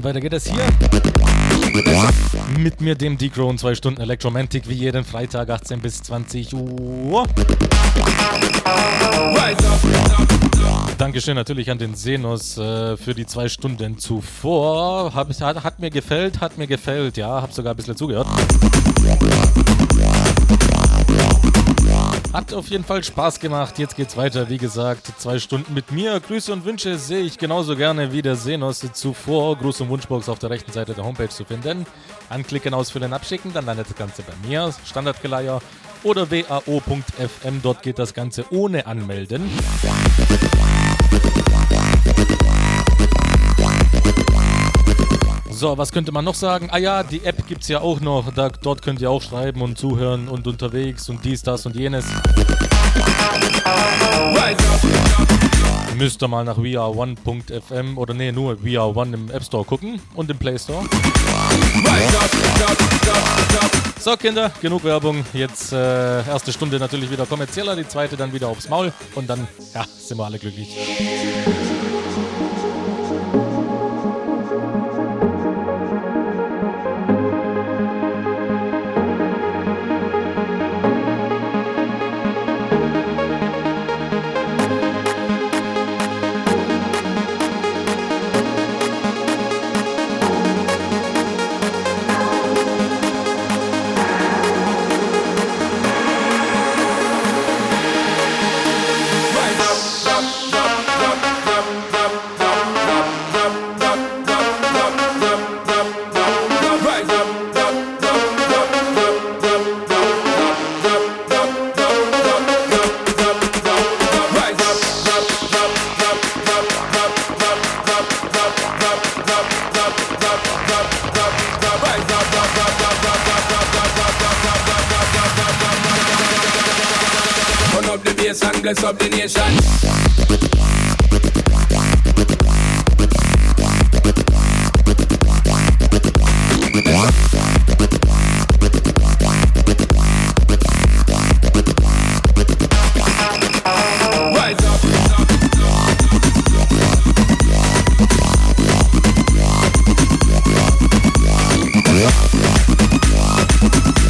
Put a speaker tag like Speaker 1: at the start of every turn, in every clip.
Speaker 1: Haustime, weiter geht es hier. Mit mir, dem D-Crown, zwei Stunden Electromantic, wie jeden Freitag, 18 bis 20 Uhr. Dankeschön natürlich an den Senos äh, für die zwei Stunden zuvor. Hab, hat, hat mir gefällt, hat mir gefällt, ja, hab sogar ein bisschen zugehört. Hat auf jeden Fall Spaß gemacht. Jetzt geht's weiter. Wie gesagt, zwei Stunden mit mir. Grüße und Wünsche sehe ich genauso gerne wie der Senos zuvor. Gruß und Wunschbox auf der rechten Seite der Homepage zu finden. Anklicken, ausfüllen, abschicken. Dann landet das Ganze bei mir. Standardgeleier oder wao.fm. Dort geht das Ganze ohne Anmelden. So, was könnte man noch sagen? Ah ja, die App gibt es ja auch noch. Da, dort könnt ihr auch schreiben und zuhören und unterwegs und dies, das und jenes. Müsst ihr mal nach weare1.fm oder nee, nur weare1 im App Store gucken und im Play Store. So, Kinder, genug Werbung. Jetzt äh, erste Stunde natürlich wieder kommerzieller, die zweite dann wieder aufs Maul und dann, ja, sind wir alle glücklich.
Speaker 2: どこどこどこどこ?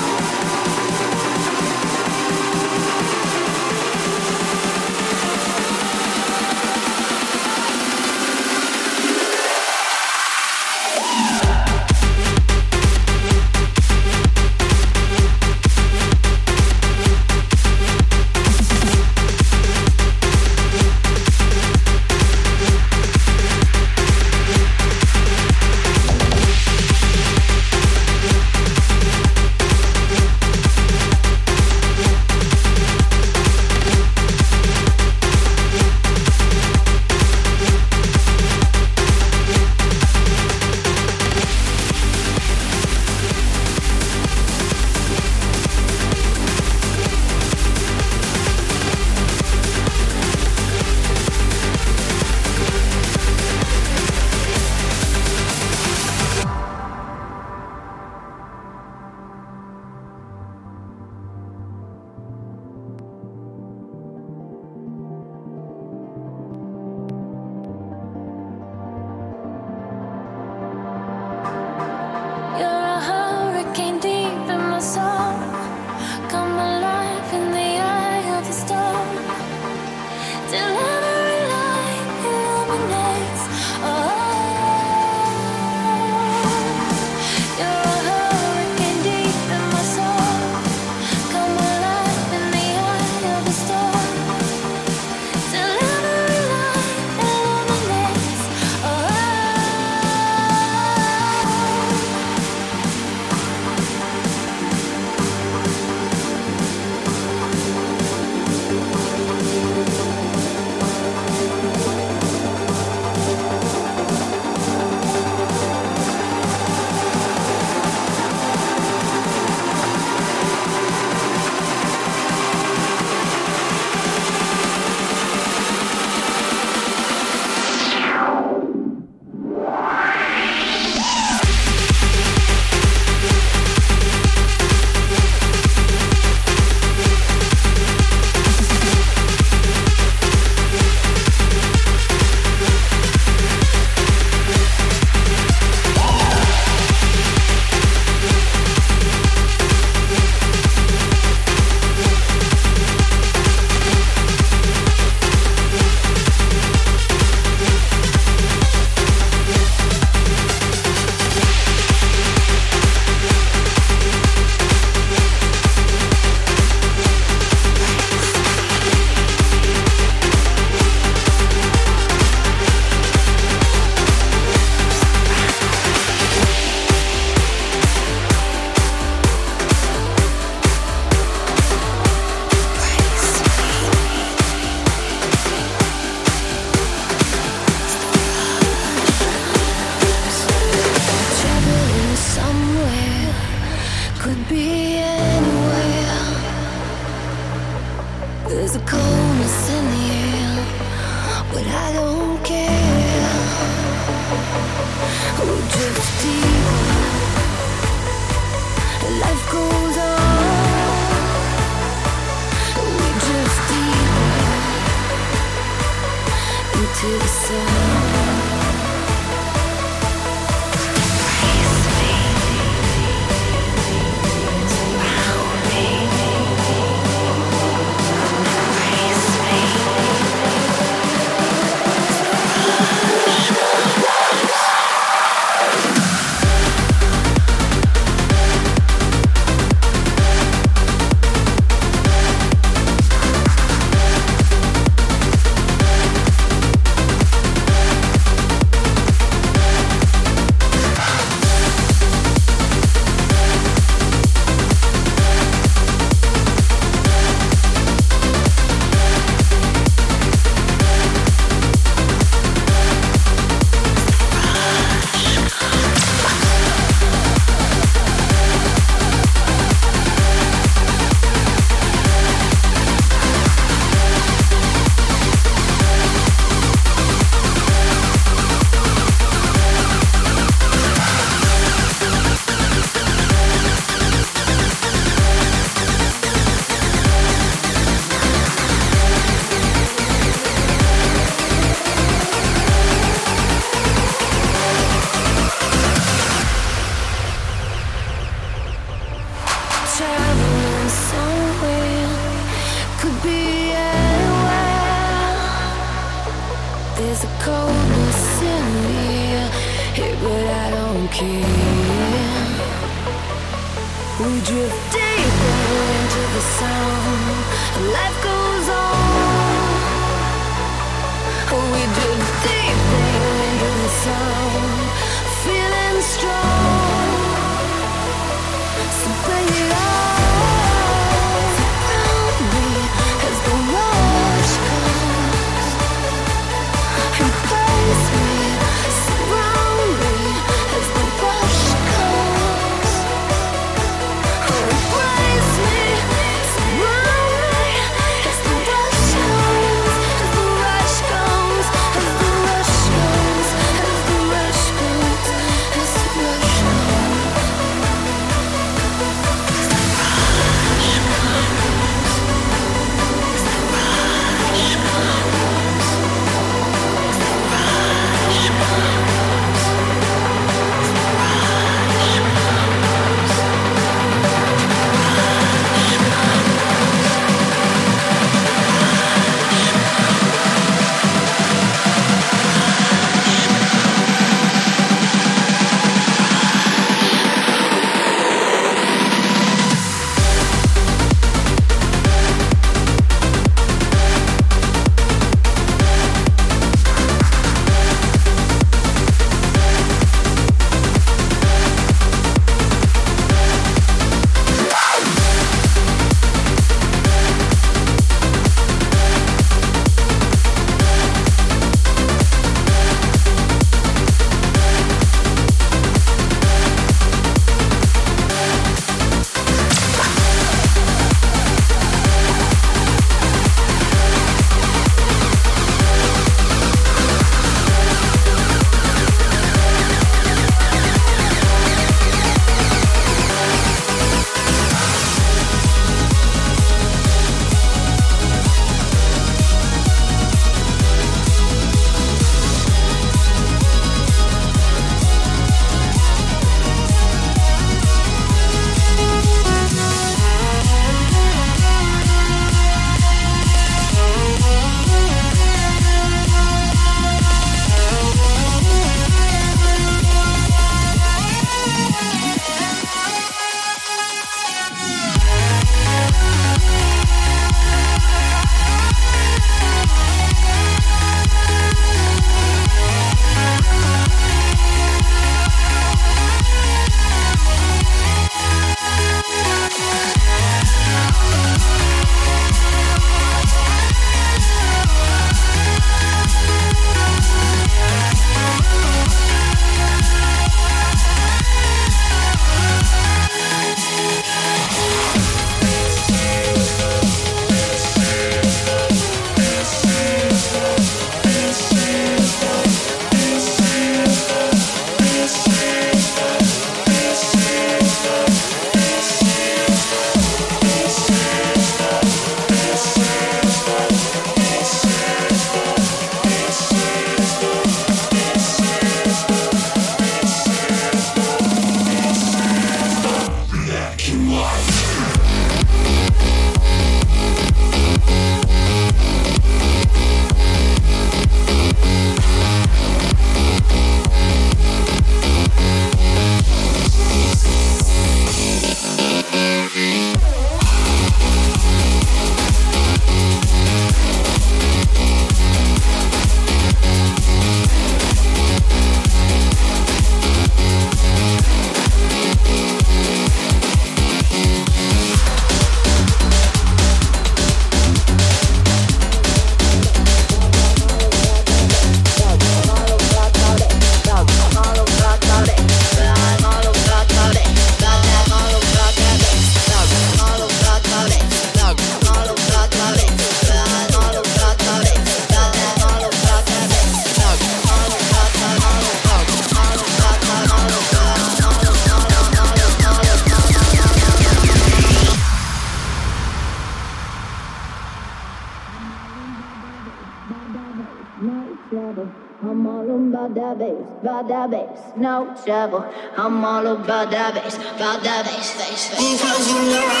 Speaker 2: trouble. I'm all about that bass, about that bass, bass, bass. Because you know
Speaker 3: I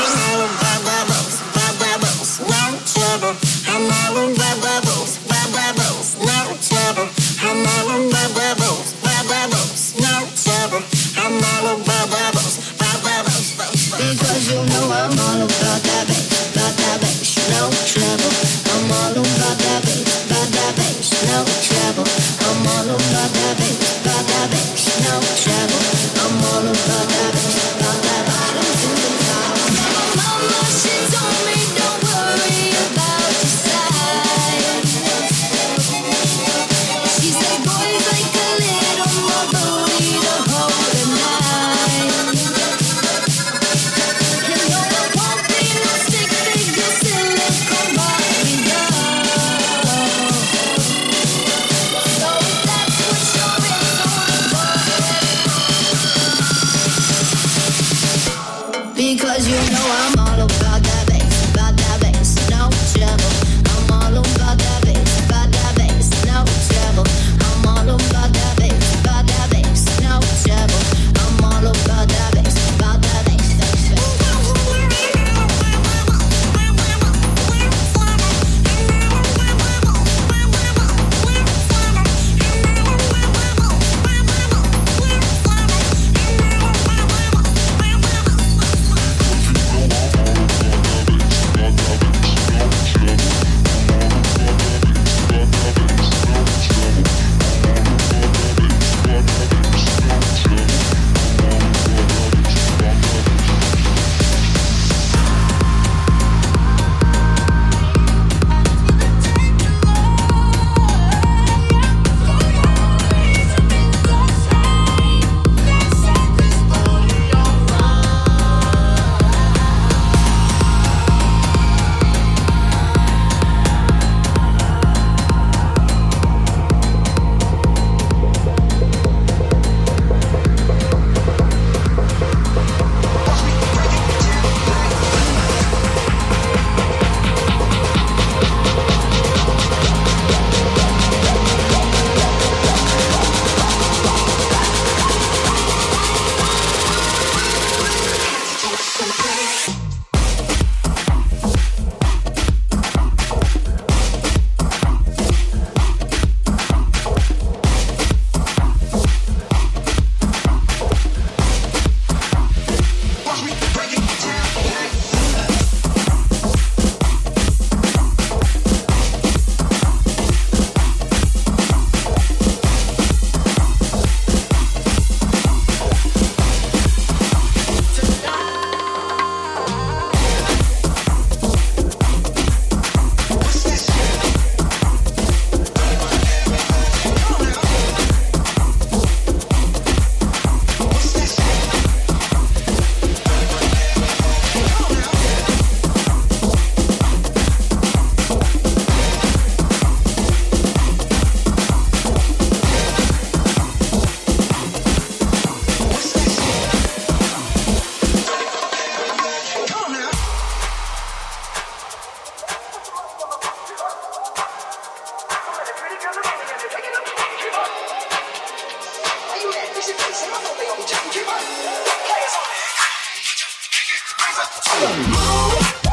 Speaker 3: Move.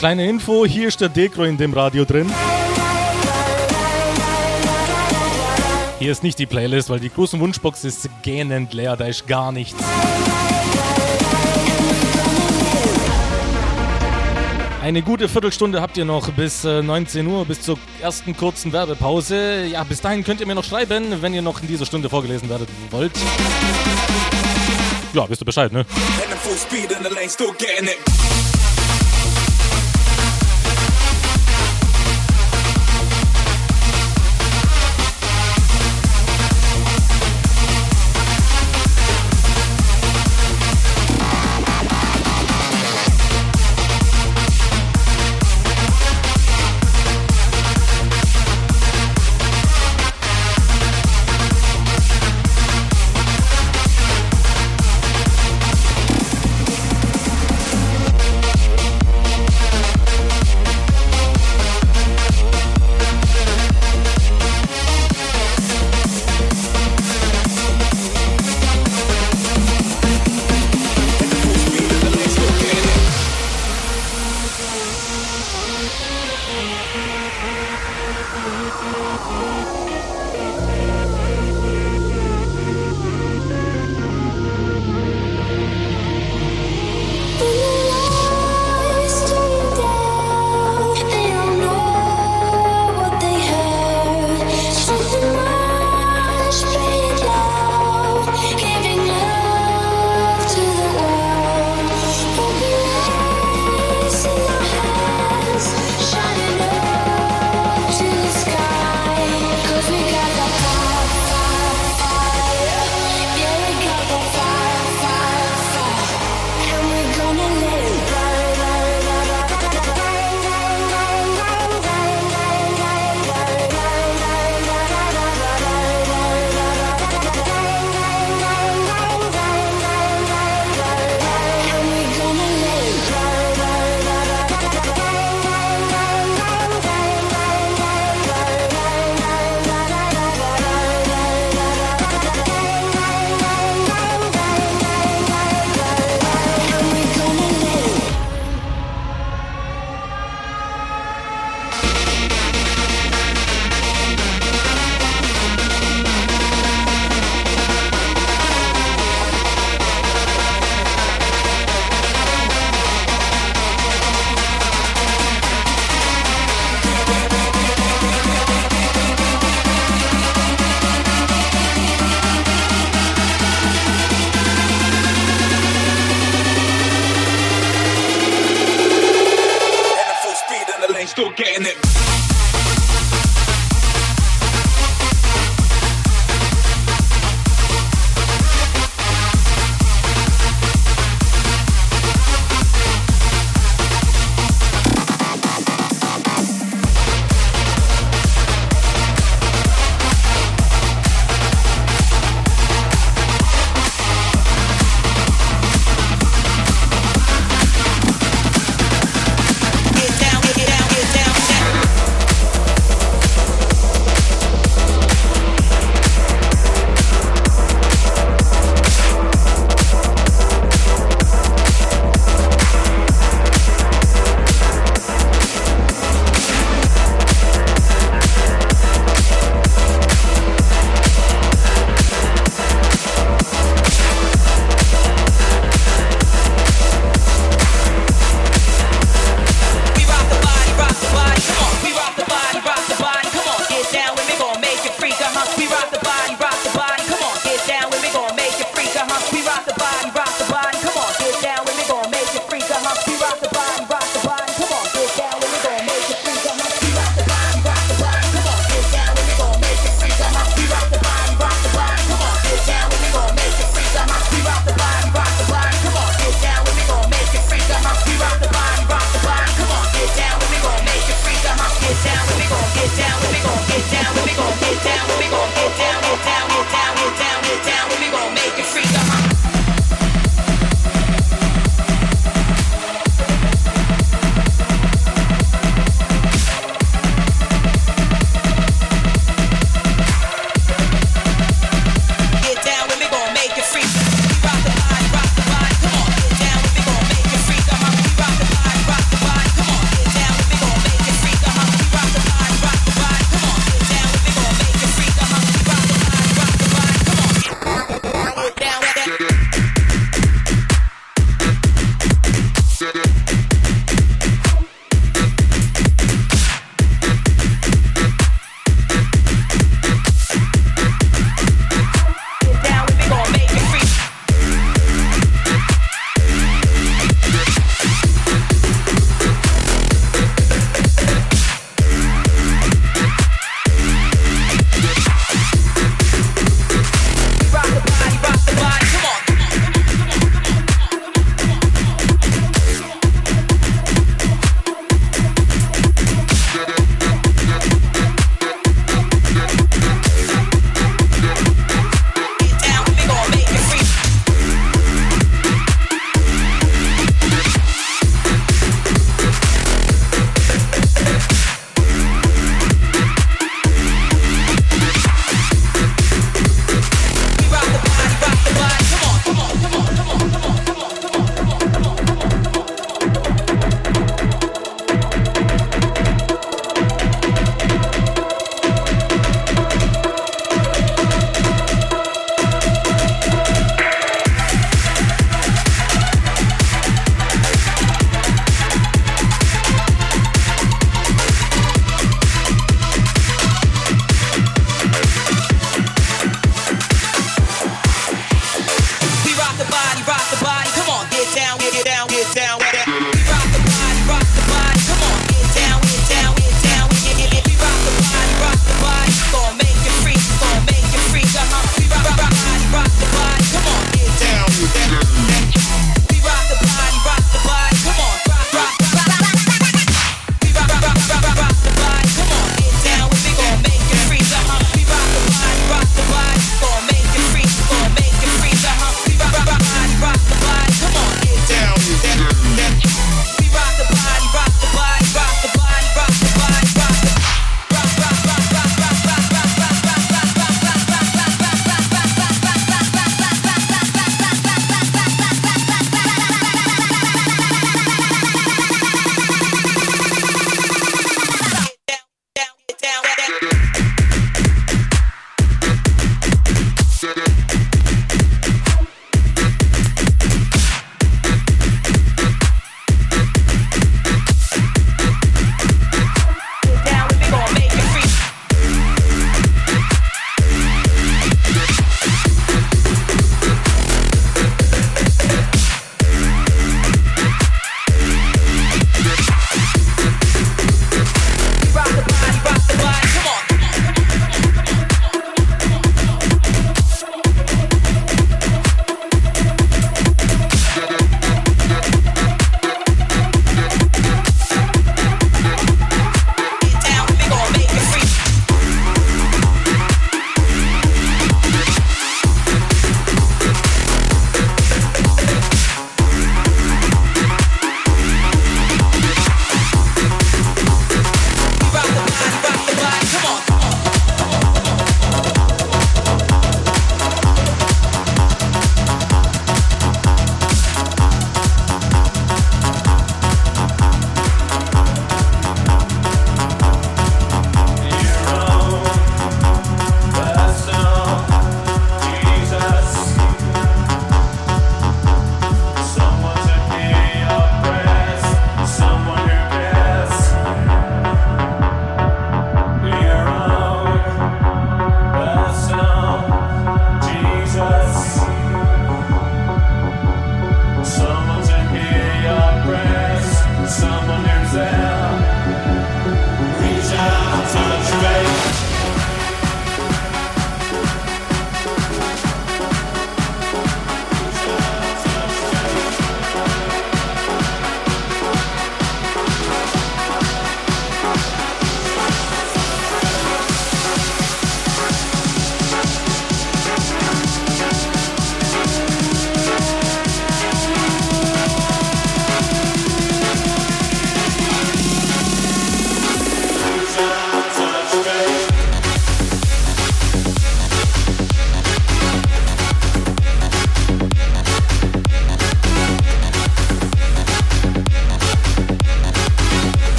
Speaker 3: Kleinen Info, hier ist der Dekro in dem Radio drin. Hier ist nicht die Playlist, weil die große Wunschbox ist gähnend leer, da ist gar nichts. Eine gute Viertelstunde habt ihr noch bis äh, 19 Uhr, bis zur ersten kurzen Werbepause. Ja, bis dahin könnt ihr mir noch schreiben, wenn ihr noch in dieser Stunde vorgelesen werden wollt. Ja, wisst ihr Bescheid, ne?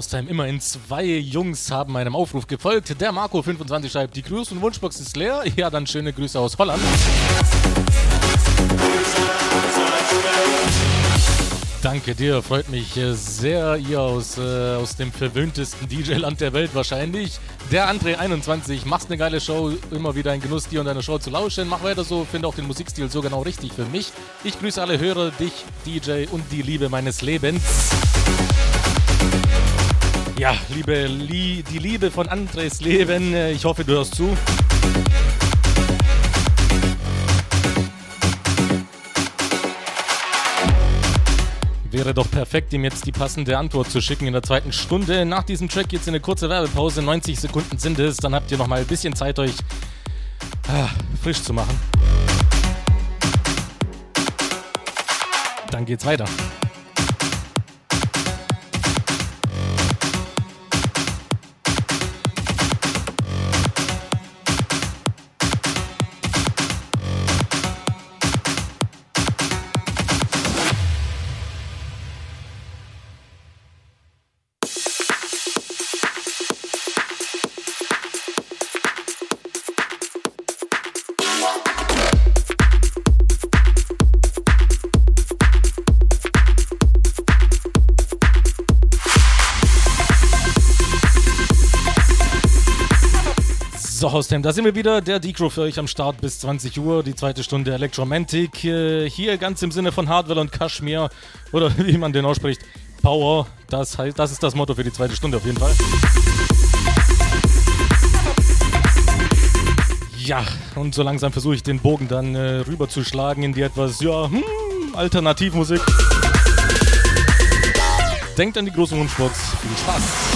Speaker 1: Haustime, immerhin zwei Jungs haben meinem Aufruf gefolgt. Der Marco25 schreibt, die Grüß- und Wunschbox ist leer. Ja, dann schöne Grüße aus Holland. Danke dir, freut mich äh, sehr, ihr aus, äh, aus dem verwöhntesten DJ-Land der Welt wahrscheinlich. Der André21, machst eine geile Show, immer wieder ein Genuss, dir und deiner Show zu lauschen. Mach weiter so, finde auch den Musikstil so genau richtig für mich. Ich grüße alle Hörer, dich, DJ und die Liebe meines Lebens. Ja, liebe Lie die Liebe von Andres Leben, äh, ich hoffe, du hörst zu. Wäre doch perfekt, ihm jetzt die passende Antwort zu schicken in der zweiten Stunde. Nach diesem Track in eine kurze Werbepause. 90 Sekunden sind es. Dann habt ihr noch mal ein bisschen Zeit, euch ah, frisch zu machen. Dann geht's weiter. Haustime, da sind wir wieder. Der Decro für euch am Start bis 20 Uhr. Die zweite Stunde Electromantic. Äh, hier ganz im Sinne von Hardwell und Kashmir. Oder wie man den ausspricht. Power. Das, heißt, das ist das Motto für die zweite Stunde auf jeden Fall. Ja, und so langsam versuche ich den Bogen dann äh, rüberzuschlagen in die etwas, ja, hm, Alternativmusik. Denkt an die großen Wunschbox. Viel Spaß.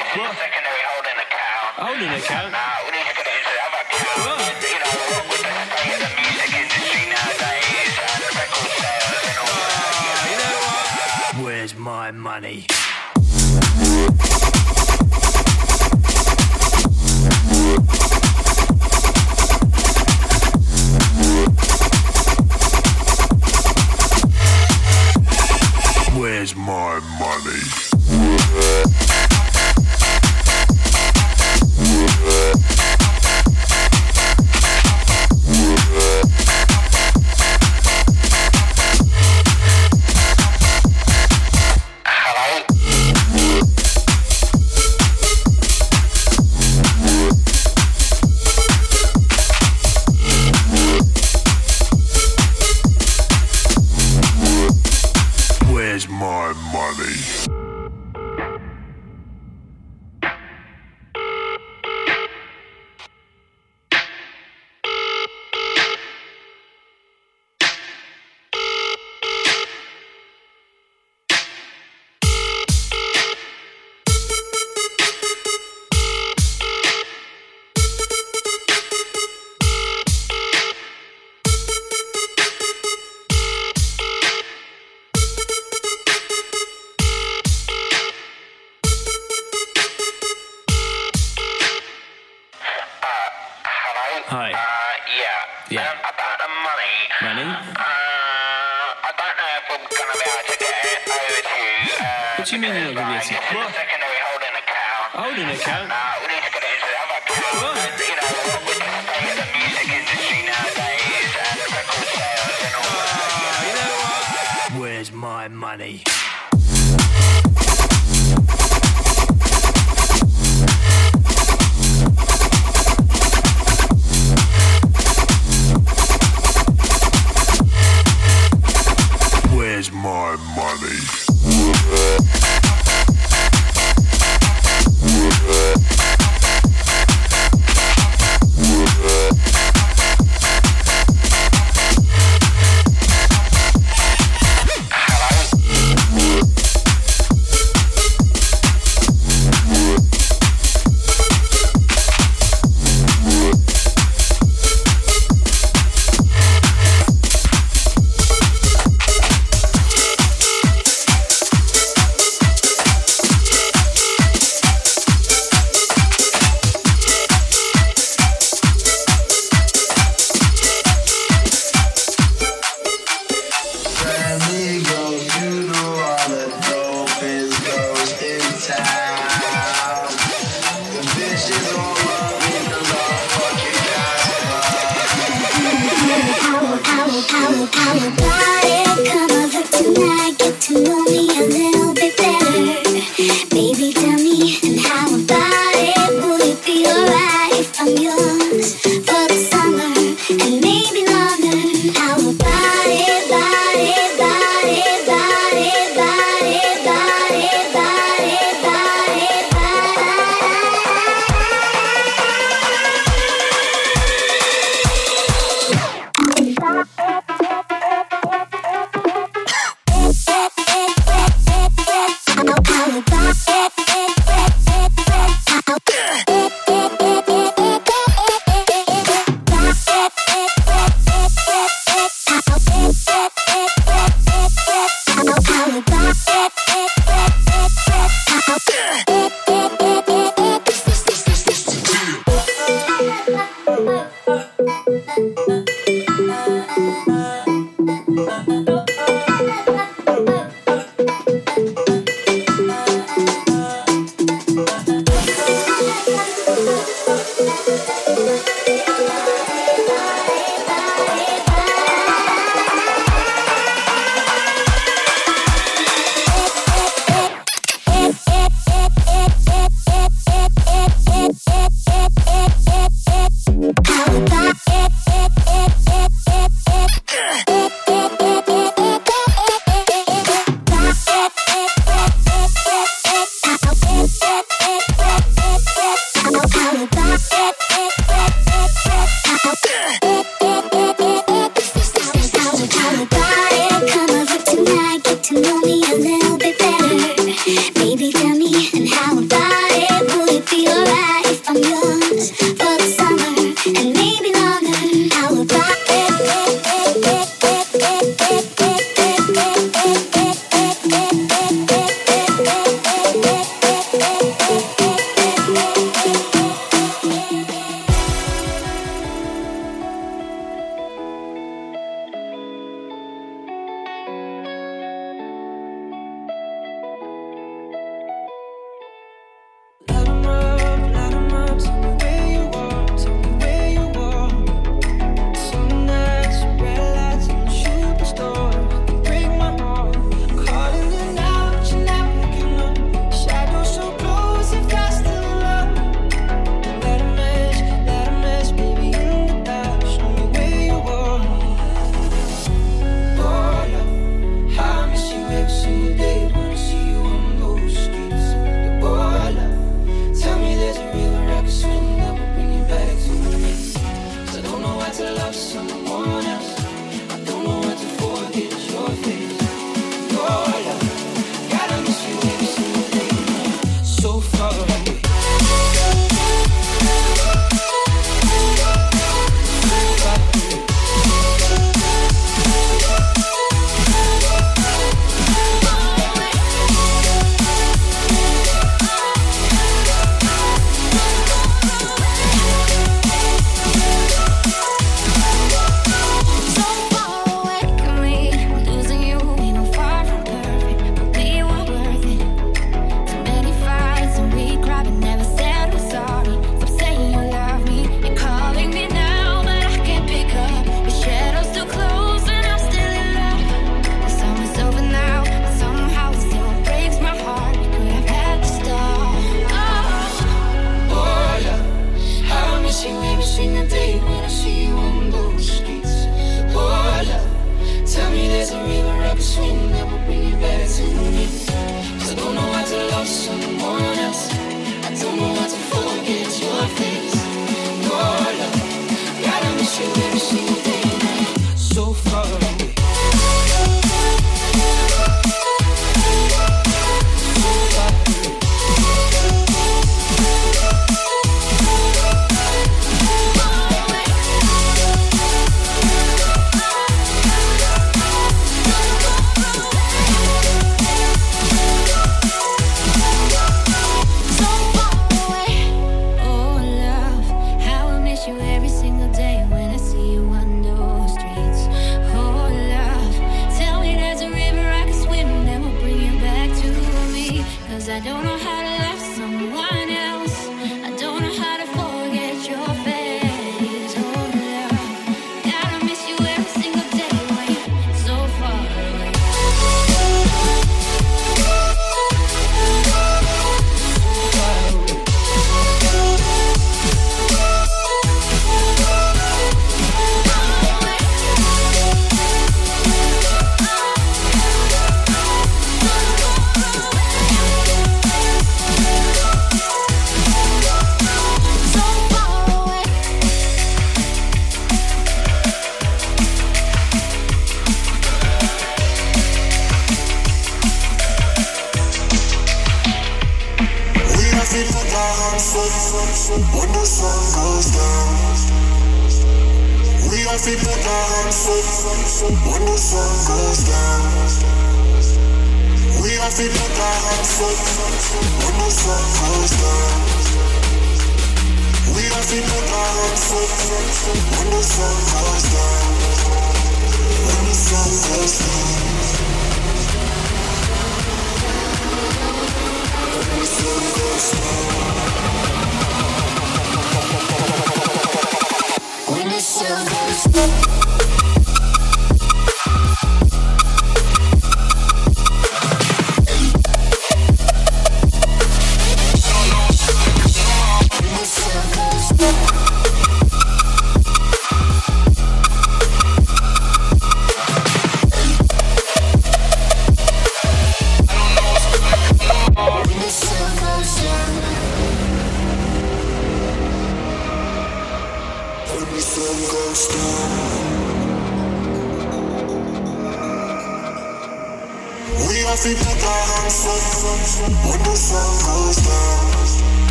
Speaker 4: Secondary holding account.
Speaker 5: Holding account?
Speaker 4: Nah, we need to get into You know, with the state of the music industry nowadays uh, and record sales and all that. Ah, you know what?
Speaker 5: Where's my money?
Speaker 6: Where's my money?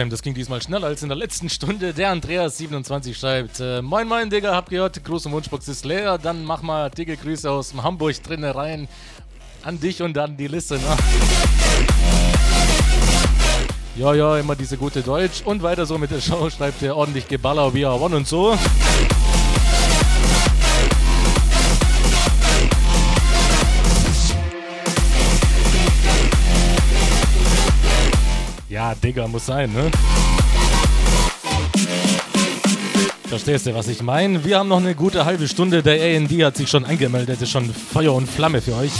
Speaker 1: Hostheim, das ging diesmal schneller als in der letzten Stunde. Der Andreas27 schreibt: äh, Moin, moin, Digga, habt gehört, und Wunschbox ist leer. Dann mach mal dicke Grüße aus dem Hamburg drinnen rein. An dich und an die Liste, ne? Ja, ja, immer diese gute Deutsch. Und weiter so mit der Show, schreibt er ordentlich Geballer, wie er one und so. Digga, muss sein, ne? Verstehst du, was ich meine? Wir haben noch eine gute halbe Stunde. Der AND hat sich schon angemeldet. Ist schon Feuer und Flamme für euch.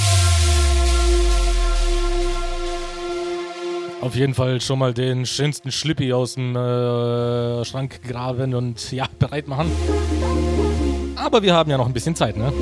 Speaker 1: Auf jeden Fall schon mal den schönsten Schlippi aus dem äh, Schrank graben und ja, bereit machen. Aber wir haben ja noch ein bisschen Zeit, ne?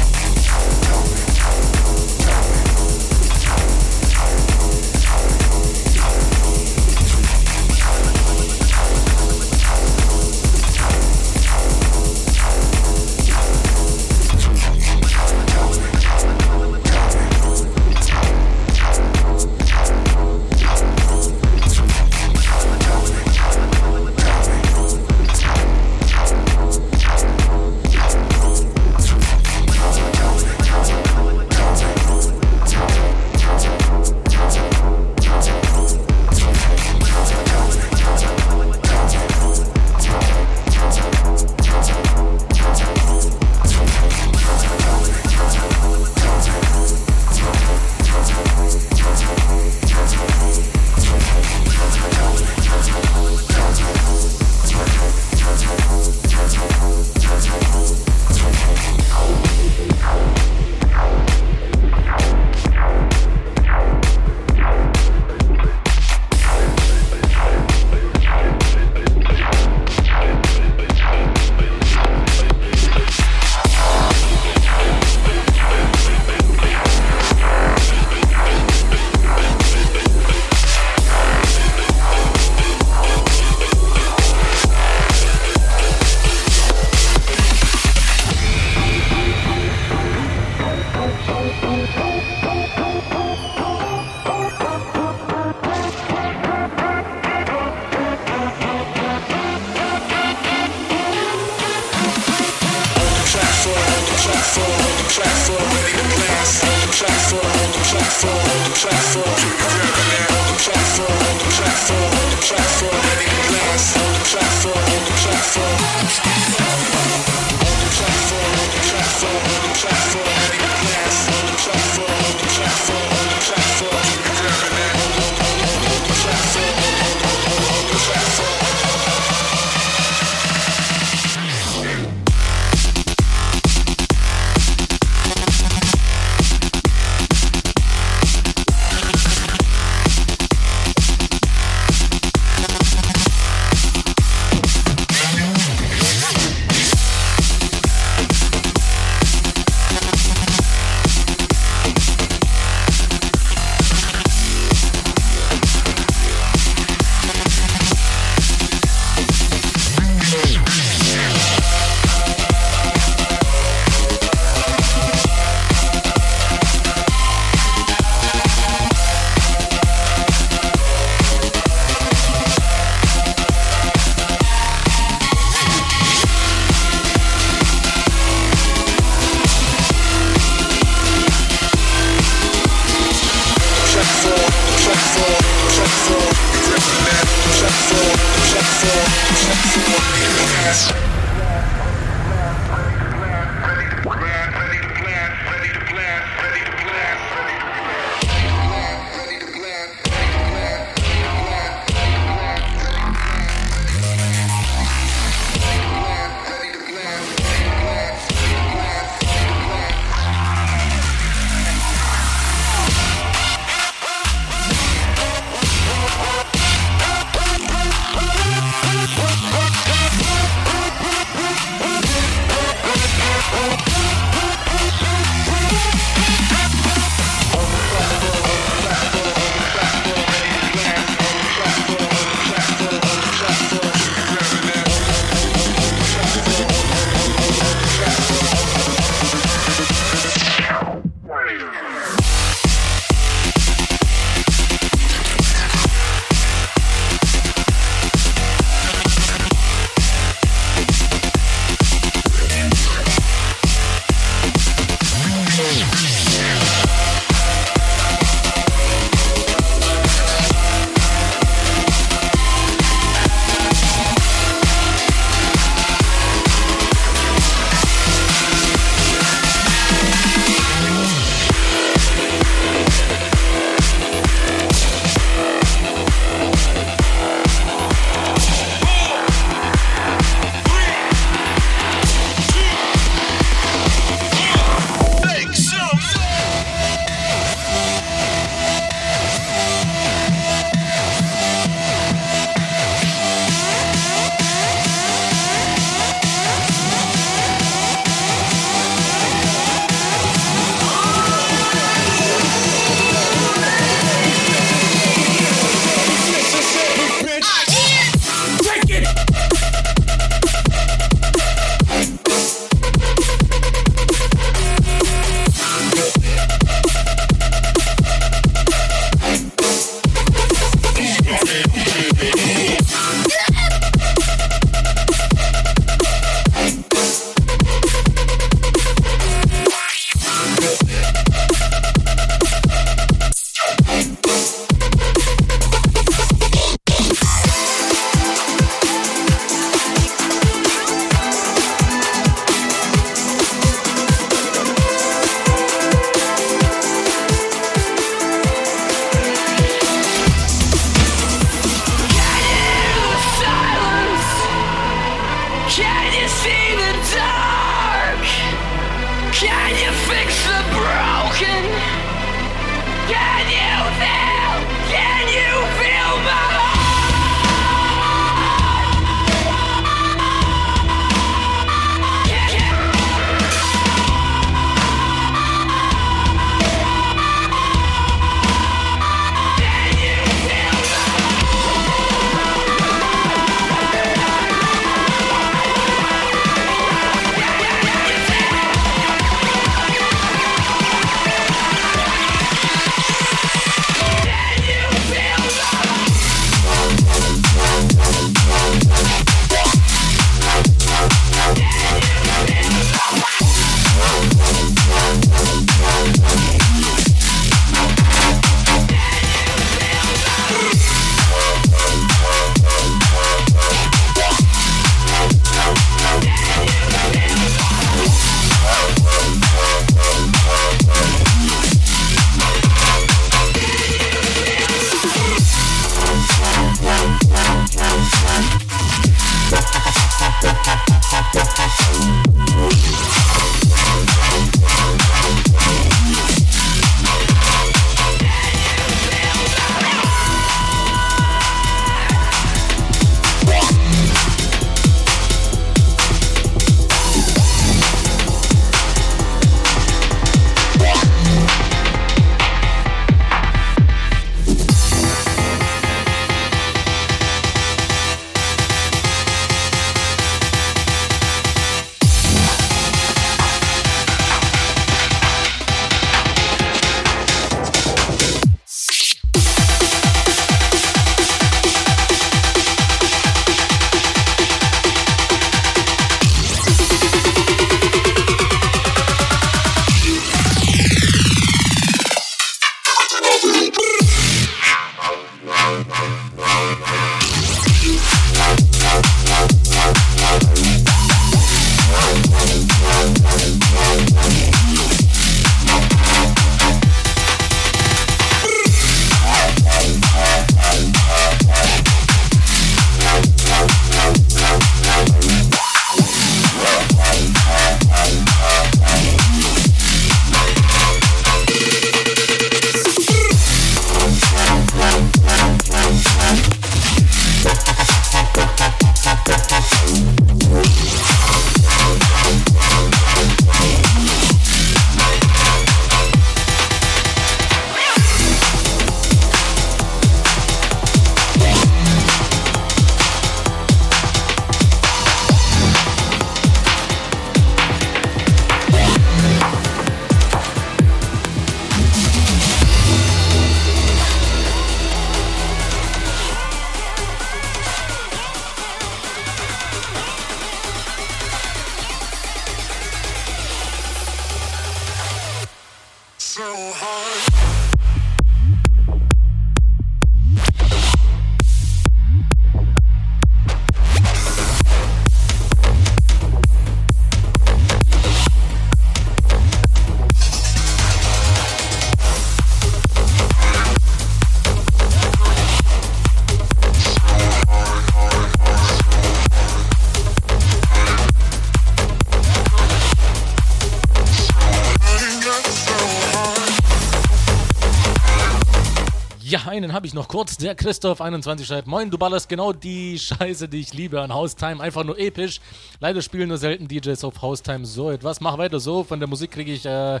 Speaker 1: Einen habe ich noch kurz. Der Christoph21 schreibt: Moin, du ballerst genau die Scheiße, die ich liebe an Haustime. Einfach nur episch. Leider spielen nur selten DJs auf Haustime so etwas. Mach weiter so. Von der Musik kriege ich äh, äh,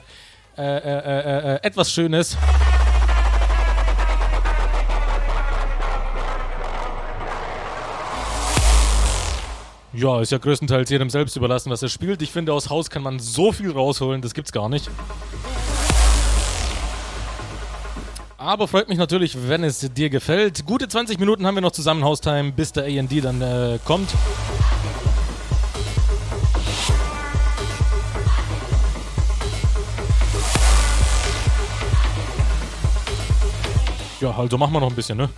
Speaker 1: äh, äh, äh, etwas Schönes. Ja, ist ja größtenteils jedem selbst überlassen, was er spielt. Ich finde, aus Haus kann man so viel rausholen, das gibt's gar nicht. Aber freut mich natürlich, wenn es dir gefällt. Gute 20 Minuten haben wir noch zusammen Haustime, bis der AD dann äh, kommt. Ja, also machen wir noch ein bisschen, ne?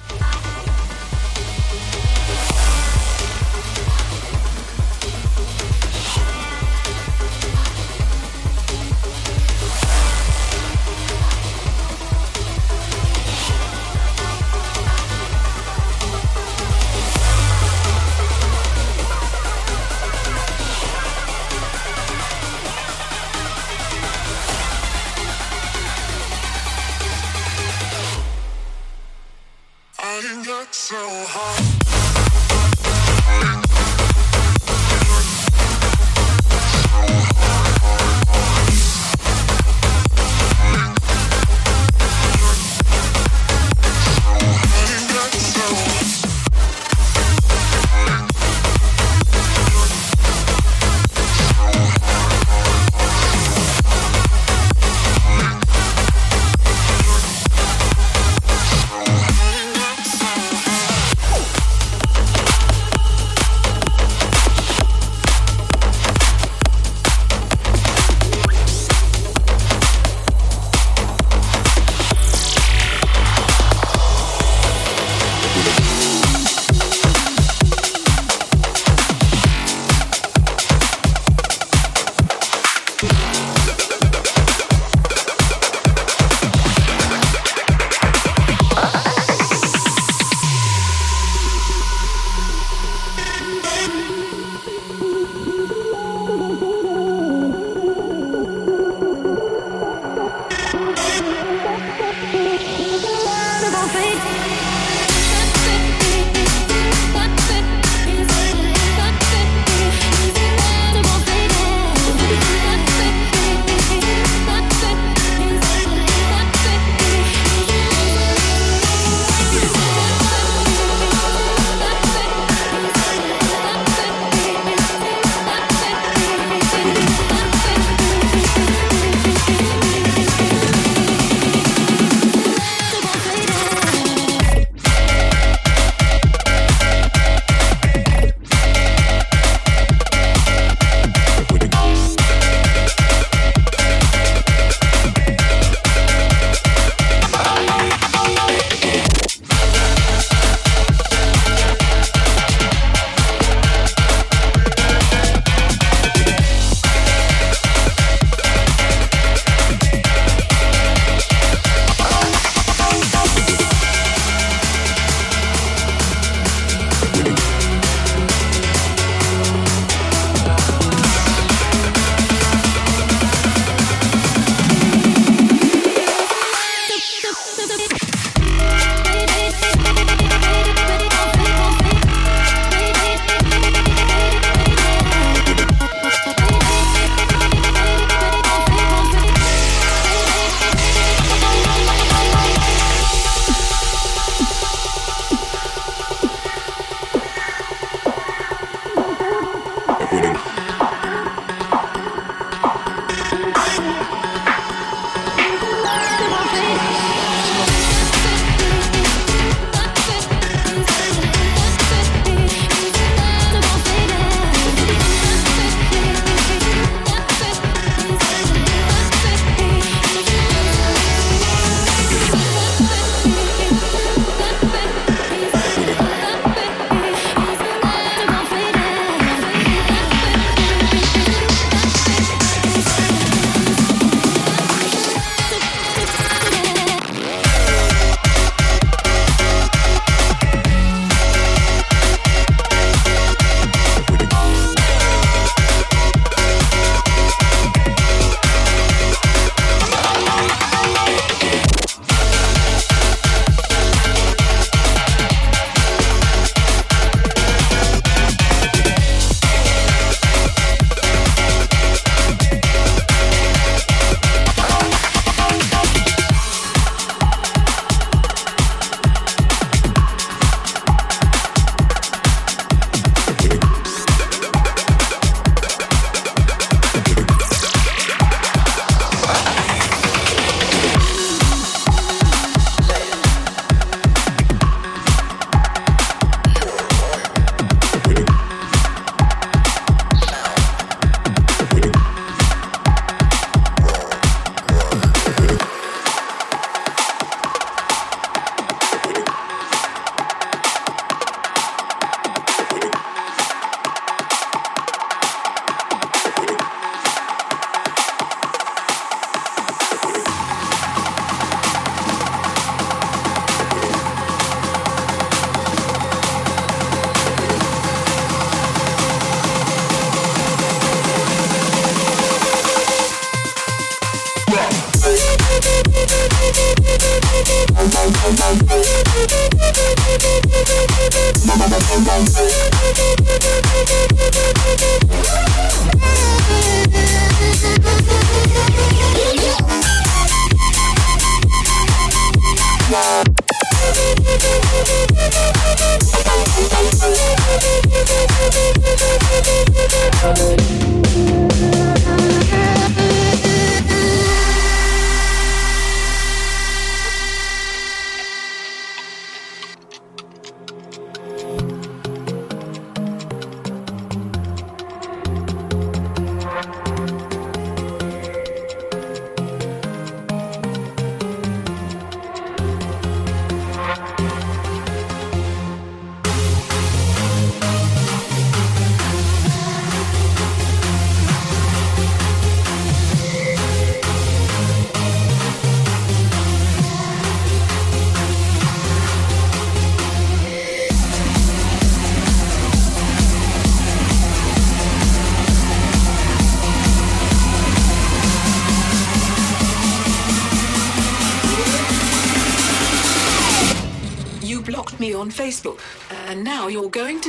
Speaker 7: going to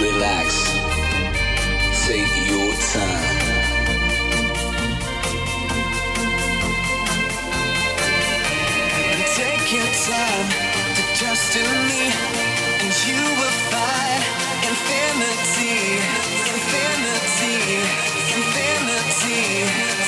Speaker 8: Relax, take your time.
Speaker 9: Take your time to trust in me, and you will find infinity, infinity, infinity,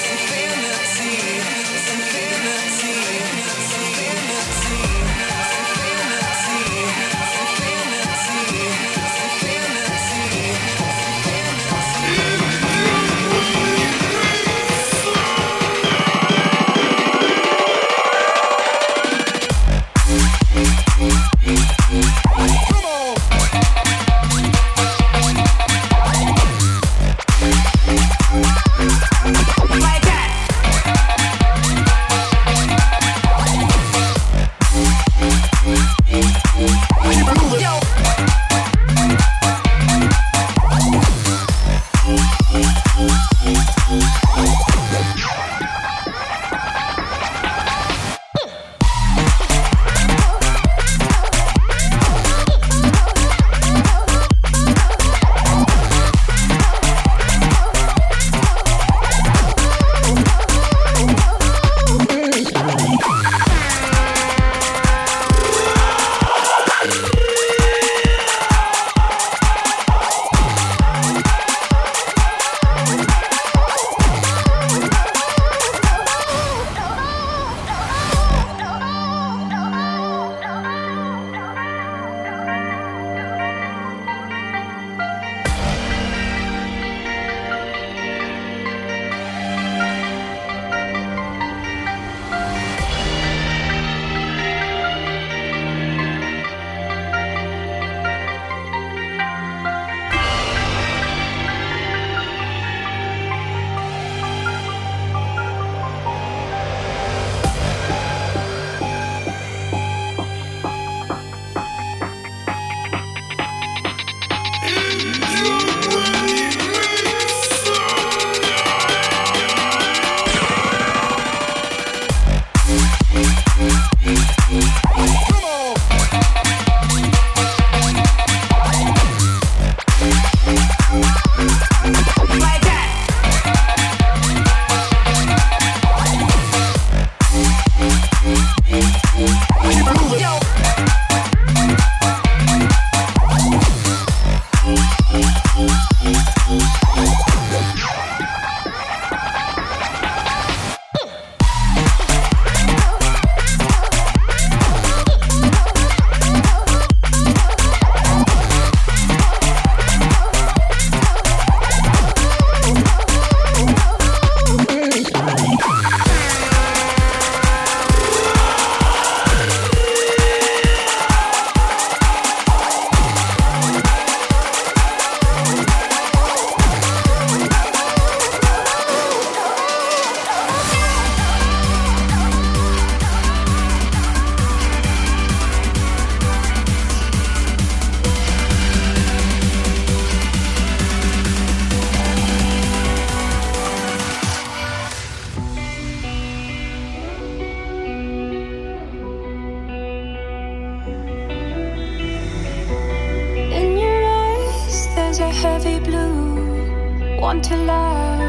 Speaker 3: skies are heavy blue. Want to love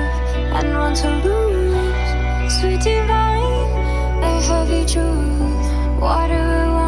Speaker 3: and want to lose. Sweet divine, a heavy truth. Water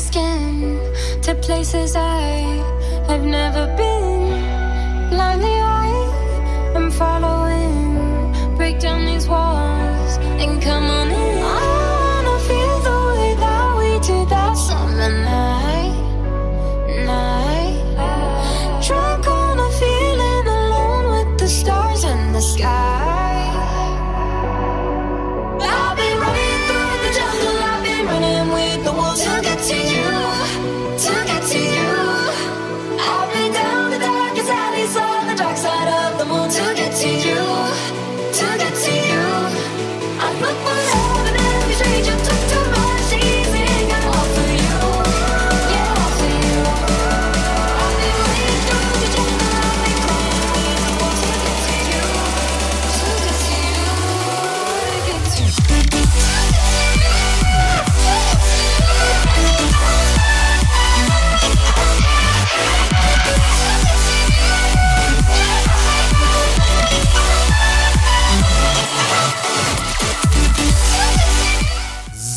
Speaker 3: skin to places I have never been.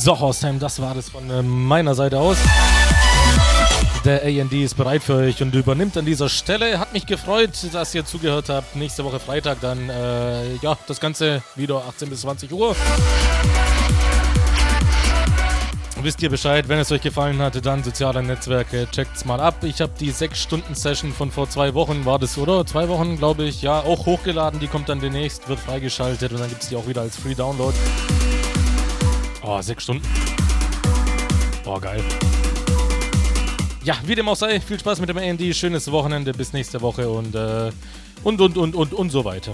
Speaker 1: So, Horstheim, das war das von äh, meiner Seite aus. Der AND ist bereit für euch und übernimmt an dieser Stelle. Hat mich gefreut, dass ihr zugehört habt. Nächste Woche Freitag dann, äh, ja, das Ganze wieder 18 bis 20 Uhr. Wisst ihr Bescheid, wenn es euch gefallen hatte, dann soziale Netzwerke, checkt's mal ab. Ich habe die 6-Stunden-Session von vor zwei Wochen, war das, oder? Zwei Wochen, glaube ich, ja, auch hochgeladen. Die kommt dann demnächst, wird freigeschaltet und dann gibt's die auch wieder als Free Download. Oh, sechs Stunden. Oh, geil. Ja, wie dem auch sei, viel Spaß mit dem AND, schönes Wochenende, bis nächste Woche und, äh, und, und, und, und, und so weiter.